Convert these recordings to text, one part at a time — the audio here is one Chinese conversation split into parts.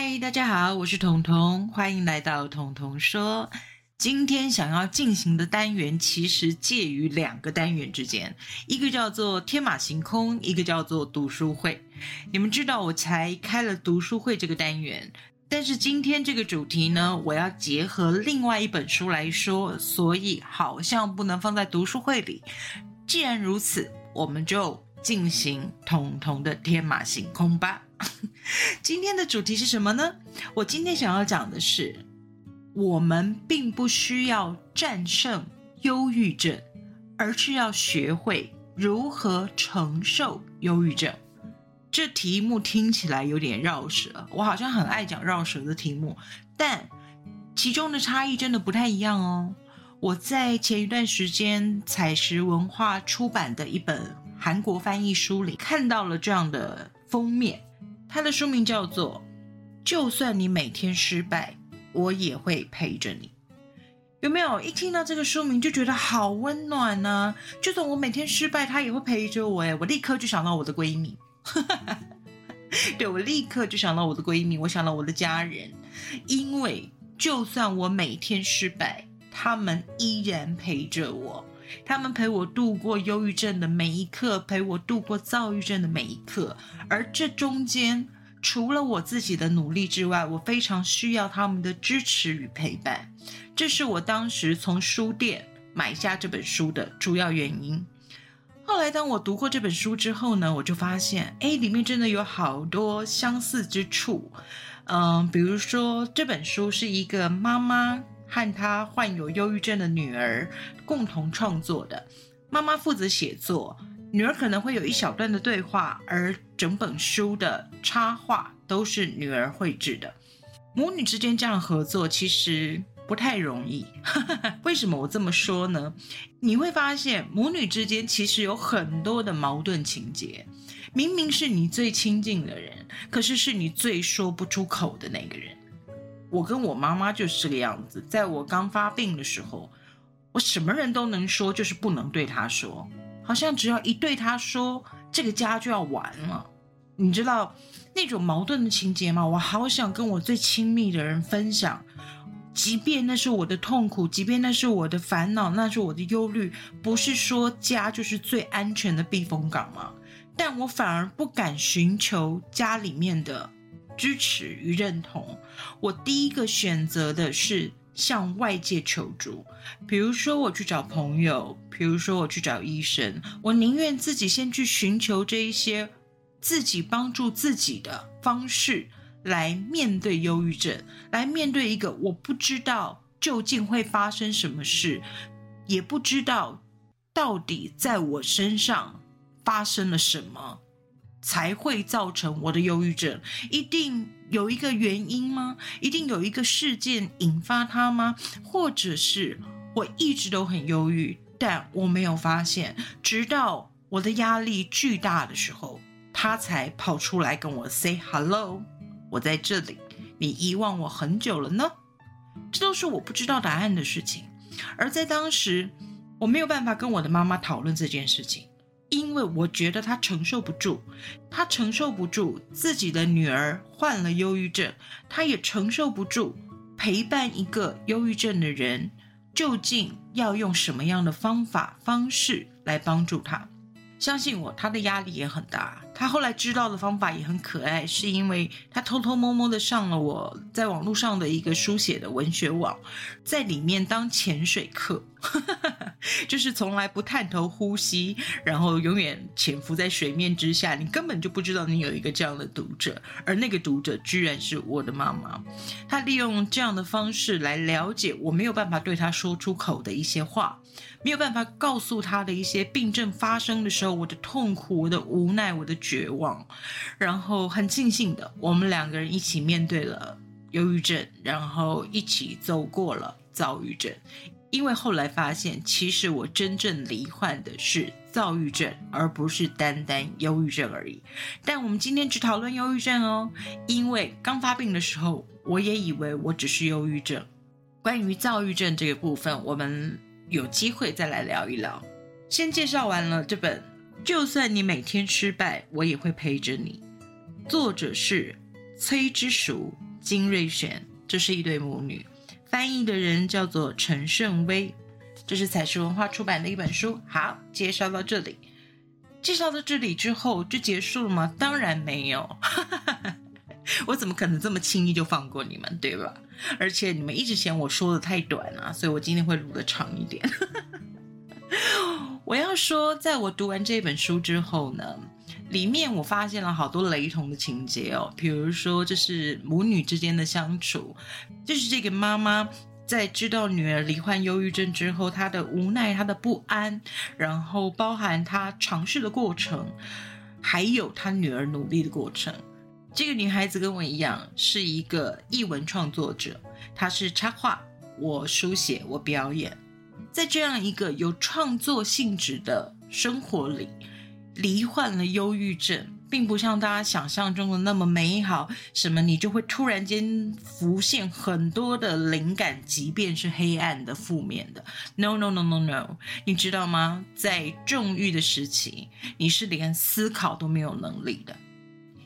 嗨，大家好，我是彤彤，欢迎来到彤彤说。今天想要进行的单元其实介于两个单元之间，一个叫做天马行空，一个叫做读书会。你们知道我才开了读书会这个单元，但是今天这个主题呢，我要结合另外一本书来说，所以好像不能放在读书会里。既然如此，我们就进行彤彤的天马行空吧。今天的主题是什么呢？我今天想要讲的是。我们并不需要战胜忧郁症，而是要学会如何承受忧郁症。这题目听起来有点绕舌，我好像很爱讲绕舌的题目，但其中的差异真的不太一样哦。我在前一段时间采石文化出版的一本韩国翻译书里看到了这样的封面，它的书名叫做《就算你每天失败》。我也会陪着你，有没有？一听到这个书名就觉得好温暖呢。就算我每天失败，他也会陪着我。哎，我立刻就想到我的闺蜜，对我立刻就想到我的闺蜜，我想到我的家人，因为就算我每天失败，他们依然陪着我，他们陪我度过忧郁症的每一刻，陪我度过躁郁症的每一刻，而这中间。除了我自己的努力之外，我非常需要他们的支持与陪伴。这是我当时从书店买下这本书的主要原因。后来，当我读过这本书之后呢，我就发现，哎，里面真的有好多相似之处。嗯，比如说，这本书是一个妈妈和他患有忧郁症的女儿共同创作的，妈妈负责写作。女儿可能会有一小段的对话，而整本书的插画都是女儿绘制的。母女之间这样合作其实不太容易。为什么我这么说呢？你会发现母女之间其实有很多的矛盾情节。明明是你最亲近的人，可是是你最说不出口的那个人。我跟我妈妈就是这个样子。在我刚发病的时候，我什么人都能说，就是不能对她说。好像只要一对她说，这个家就要完了。你知道那种矛盾的情节吗？我好想跟我最亲密的人分享，即便那是我的痛苦，即便那是我的烦恼，那是我的忧虑。不是说家就是最安全的避风港吗？但我反而不敢寻求家里面的支持与认同。我第一个选择的是。向外界求助，比如说我去找朋友，比如说我去找医生，我宁愿自己先去寻求这一些自己帮助自己的方式，来面对忧郁症，来面对一个我不知道究竟会发生什么事，也不知道到底在我身上发生了什么。才会造成我的忧郁症，一定有一个原因吗？一定有一个事件引发它吗？或者是我一直都很忧郁，但我没有发现，直到我的压力巨大的时候，他才跑出来跟我 say hello，我在这里，你遗忘我很久了呢？这都是我不知道答案的事情，而在当时，我没有办法跟我的妈妈讨论这件事情。因为我觉得他承受不住，他承受不住自己的女儿患了忧郁症，他也承受不住陪伴一个忧郁症的人，究竟要用什么样的方法方式来帮助他？相信我，他的压力也很大。他后来知道的方法也很可爱，是因为他偷偷摸摸的上了我在网络上的一个书写的文学网，在里面当潜水客，就是从来不探头呼吸，然后永远潜伏在水面之下，你根本就不知道你有一个这样的读者，而那个读者居然是我的妈妈。他利用这样的方式来了解我没有办法对他说出口的一些话。没有办法告诉他的一些病症发生的时候，我的痛苦、我的无奈、我的绝望，然后很庆幸的，我们两个人一起面对了忧郁症，然后一起走过了躁郁症。因为后来发现，其实我真正罹患的是躁郁症，而不是单单忧郁症而已。但我们今天只讨论忧郁症哦，因为刚发病的时候，我也以为我只是忧郁症。关于躁郁症这个部分，我们。有机会再来聊一聊。先介绍完了这本，就算你每天失败，我也会陪着你。作者是崔之淑，金瑞璇，这是一对母女。翻译的人叫做陈胜威，这是彩石文化出版的一本书。好，介绍到这里，介绍到这里之后就结束了吗？当然没有，我怎么可能这么轻易就放过你们，对吧？而且你们一直嫌我说的太短啊，所以我今天会录的长一点。我要说，在我读完这本书之后呢。里面我发现了好多雷同的情节哦，比如说这是母女之间的相处，就是这个妈妈在知道女儿罹患忧郁症之后，她的无奈、她的不安，然后包含她尝试的过程，还有她女儿努力的过程。这个女孩子跟我一样是一个译文创作者，她是插画，我书写，我表演，在这样一个有创作性质的生活里。罹患了忧郁症，并不像大家想象中的那么美好。什么，你就会突然间浮现很多的灵感，即便是黑暗的、负面的。No no no no no，你知道吗？在重郁的时期，你是连思考都没有能力的，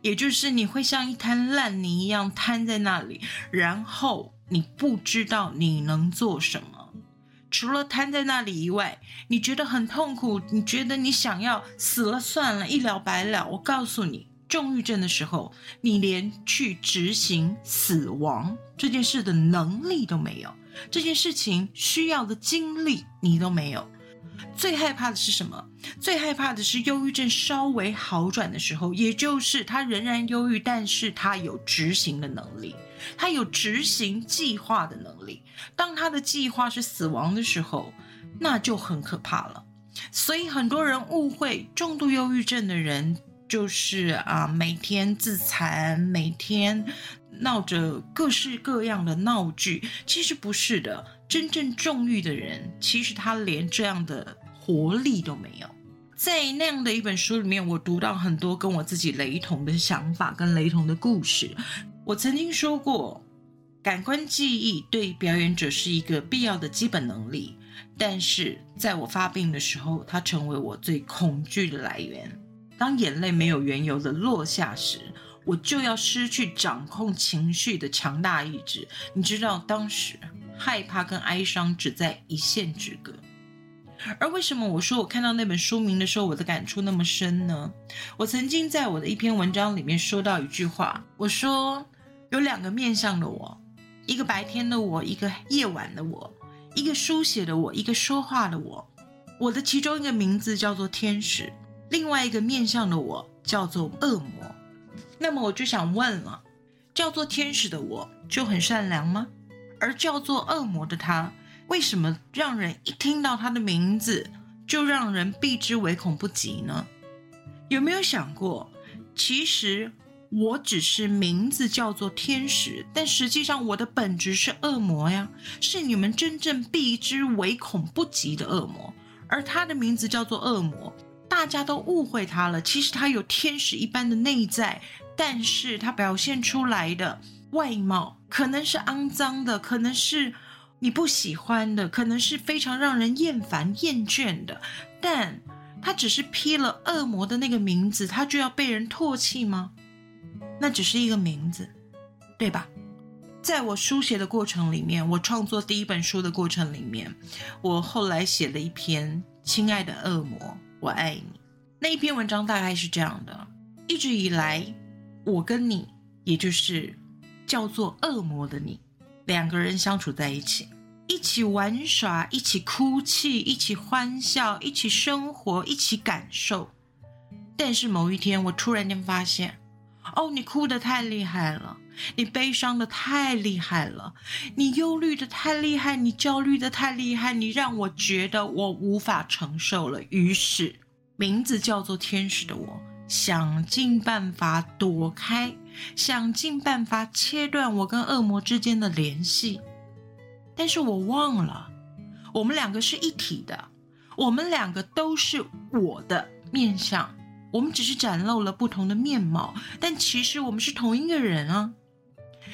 也就是你会像一滩烂泥一样瘫在那里，然后你不知道你能做什么。除了瘫在那里以外，你觉得很痛苦，你觉得你想要死了算了，一了百了。我告诉你，重郁症的时候，你连去执行死亡这件事的能力都没有，这件事情需要的精力你都没有。最害怕的是什么？最害怕的是忧郁症稍微好转的时候，也就是他仍然忧郁，但是他有执行的能力。他有执行计划的能力。当他的计划是死亡的时候，那就很可怕了。所以很多人误会重度忧郁症的人就是啊，每天自残，每天闹着各式各样的闹剧。其实不是的，真正重欲的人，其实他连这样的活力都没有。在那样的一本书里面，我读到很多跟我自己雷同的想法跟雷同的故事。我曾经说过，感官记忆对表演者是一个必要的基本能力，但是在我发病的时候，它成为我最恐惧的来源。当眼泪没有缘由的落下时，我就要失去掌控情绪的强大意志。你知道，当时害怕跟哀伤只在一线之隔。而为什么我说我看到那本书名的时候，我的感触那么深呢？我曾经在我的一篇文章里面说到一句话，我说。有两个面向的我，一个白天的我，一个夜晚的我，一个书写的我，一个说话的我。我的其中一个名字叫做天使，另外一个面向的我叫做恶魔。那么我就想问了，叫做天使的我就很善良吗？而叫做恶魔的他，为什么让人一听到他的名字就让人避之唯恐不及呢？有没有想过，其实？我只是名字叫做天使，但实际上我的本质是恶魔呀，是你们真正避之唯恐不及的恶魔。而他的名字叫做恶魔，大家都误会他了。其实他有天使一般的内在，但是他表现出来的外貌可能是肮脏的，可能是你不喜欢的，可能是非常让人厌烦、厌倦的。但他只是披了恶魔的那个名字，他就要被人唾弃吗？那只是一个名字，对吧？在我书写的过程里面，我创作第一本书的过程里面，我后来写了一篇《亲爱的恶魔，我爱你》。那一篇文章大概是这样的：一直以来，我跟你，也就是叫做恶魔的你，两个人相处在一起，一起玩耍，一起哭泣，一起欢笑，一起生活，一起感受。但是某一天，我突然间发现。哦，你哭得太厉害了，你悲伤的太厉害了，你忧虑的太厉害，你焦虑的太厉害，你让我觉得我无法承受了。于是，名字叫做天使的我，想尽办法躲开，想尽办法切断我跟恶魔之间的联系。但是我忘了，我们两个是一体的，我们两个都是我的面相。我们只是展露了不同的面貌，但其实我们是同一个人啊，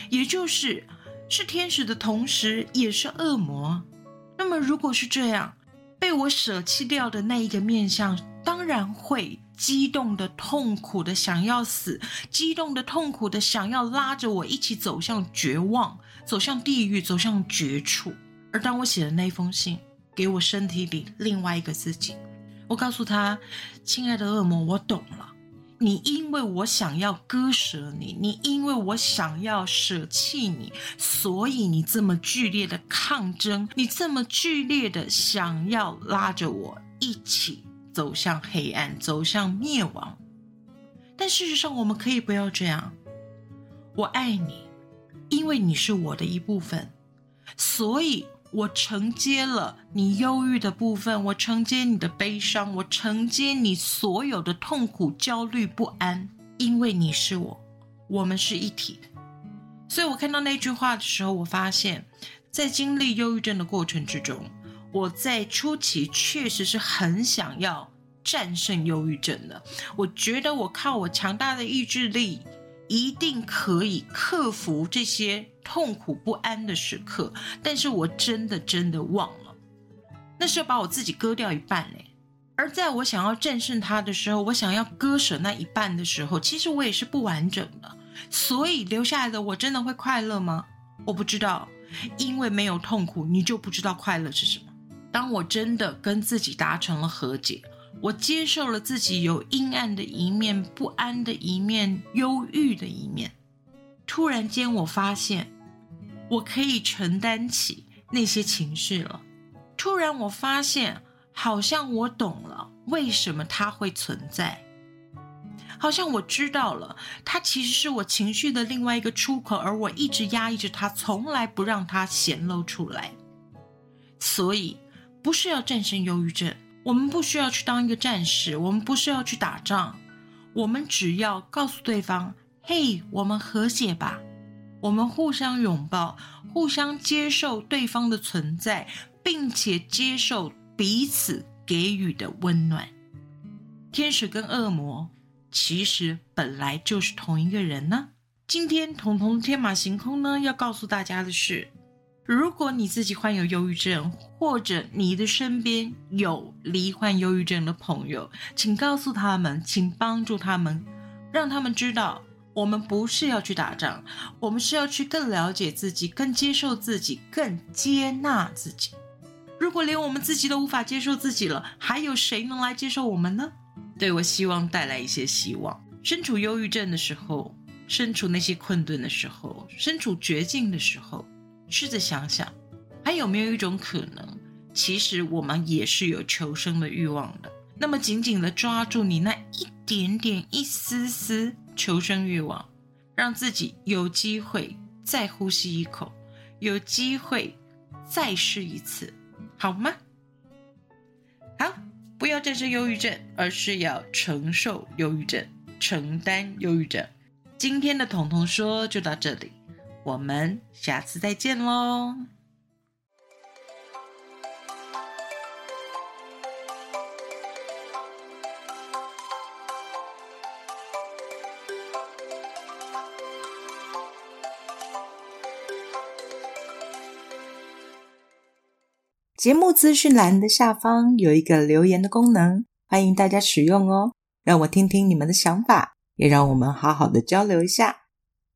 也就是是天使的同时也是恶魔。那么如果是这样，被我舍弃掉的那一个面相，当然会激动的、痛苦的想要死，激动的、痛苦的想要拉着我一起走向绝望，走向地狱，走向绝处。而当我写的那封信给我身体里另外一个自己，我告诉他：“亲爱的恶魔，我懂了。你因为我想要割舍你，你因为我想要舍弃你，所以你这么剧烈的抗争，你这么剧烈的想要拉着我一起。”走向黑暗，走向灭亡。但事实上，我们可以不要这样。我爱你，因为你是我的一部分，所以我承接了你忧郁的部分，我承接你的悲伤，我承接你所有的痛苦、焦虑、不安。因为你是我，我们是一体。所以我看到那句话的时候，我发现，在经历忧郁症的过程之中。我在初期确实是很想要战胜忧郁症的，我觉得我靠我强大的意志力一定可以克服这些痛苦不安的时刻，但是我真的真的忘了，那是要把我自己割掉一半嘞。而在我想要战胜它的时候，我想要割舍那一半的时候，其实我也是不完整的，所以留下来的我真的会快乐吗？我不知道，因为没有痛苦，你就不知道快乐是什么。当我真的跟自己达成了和解，我接受了自己有阴暗的一面、不安的一面、忧郁的一面。突然间，我发现我可以承担起那些情绪了。突然，我发现好像我懂了为什么它会存在，好像我知道了它其实是我情绪的另外一个出口，而我一直压抑着它，从来不让它显露出来。所以。不是要战胜忧郁症，我们不需要去当一个战士，我们不是要去打仗，我们只要告诉对方：“嘿，我们和解吧，我们互相拥抱，互相接受对方的存在，并且接受彼此给予的温暖。”天使跟恶魔其实本来就是同一个人呢。今天彤彤天马行空呢，要告诉大家的是。如果你自己患有忧郁症，或者你的身边有罹患忧郁症的朋友，请告诉他们，请帮助他们，让他们知道，我们不是要去打仗，我们是要去更了解自己，更接受自己，更接纳自己。如果连我们自己都无法接受自己了，还有谁能来接受我们呢？对我希望带来一些希望。身处忧郁症的时候，身处那些困顿的时候，身处绝境的时候。试着想想，还有没有一种可能，其实我们也是有求生的欲望的。那么，紧紧的抓住你那一点点、一丝丝求生欲望，让自己有机会再呼吸一口，有机会再试一次，好吗？好，不要战胜忧郁症，而是要承受忧郁症，承担忧郁症。今天的彤彤说就到这里。我们下次再见喽！节目资讯栏的下方有一个留言的功能，欢迎大家使用哦。让我听听你们的想法，也让我们好好的交流一下。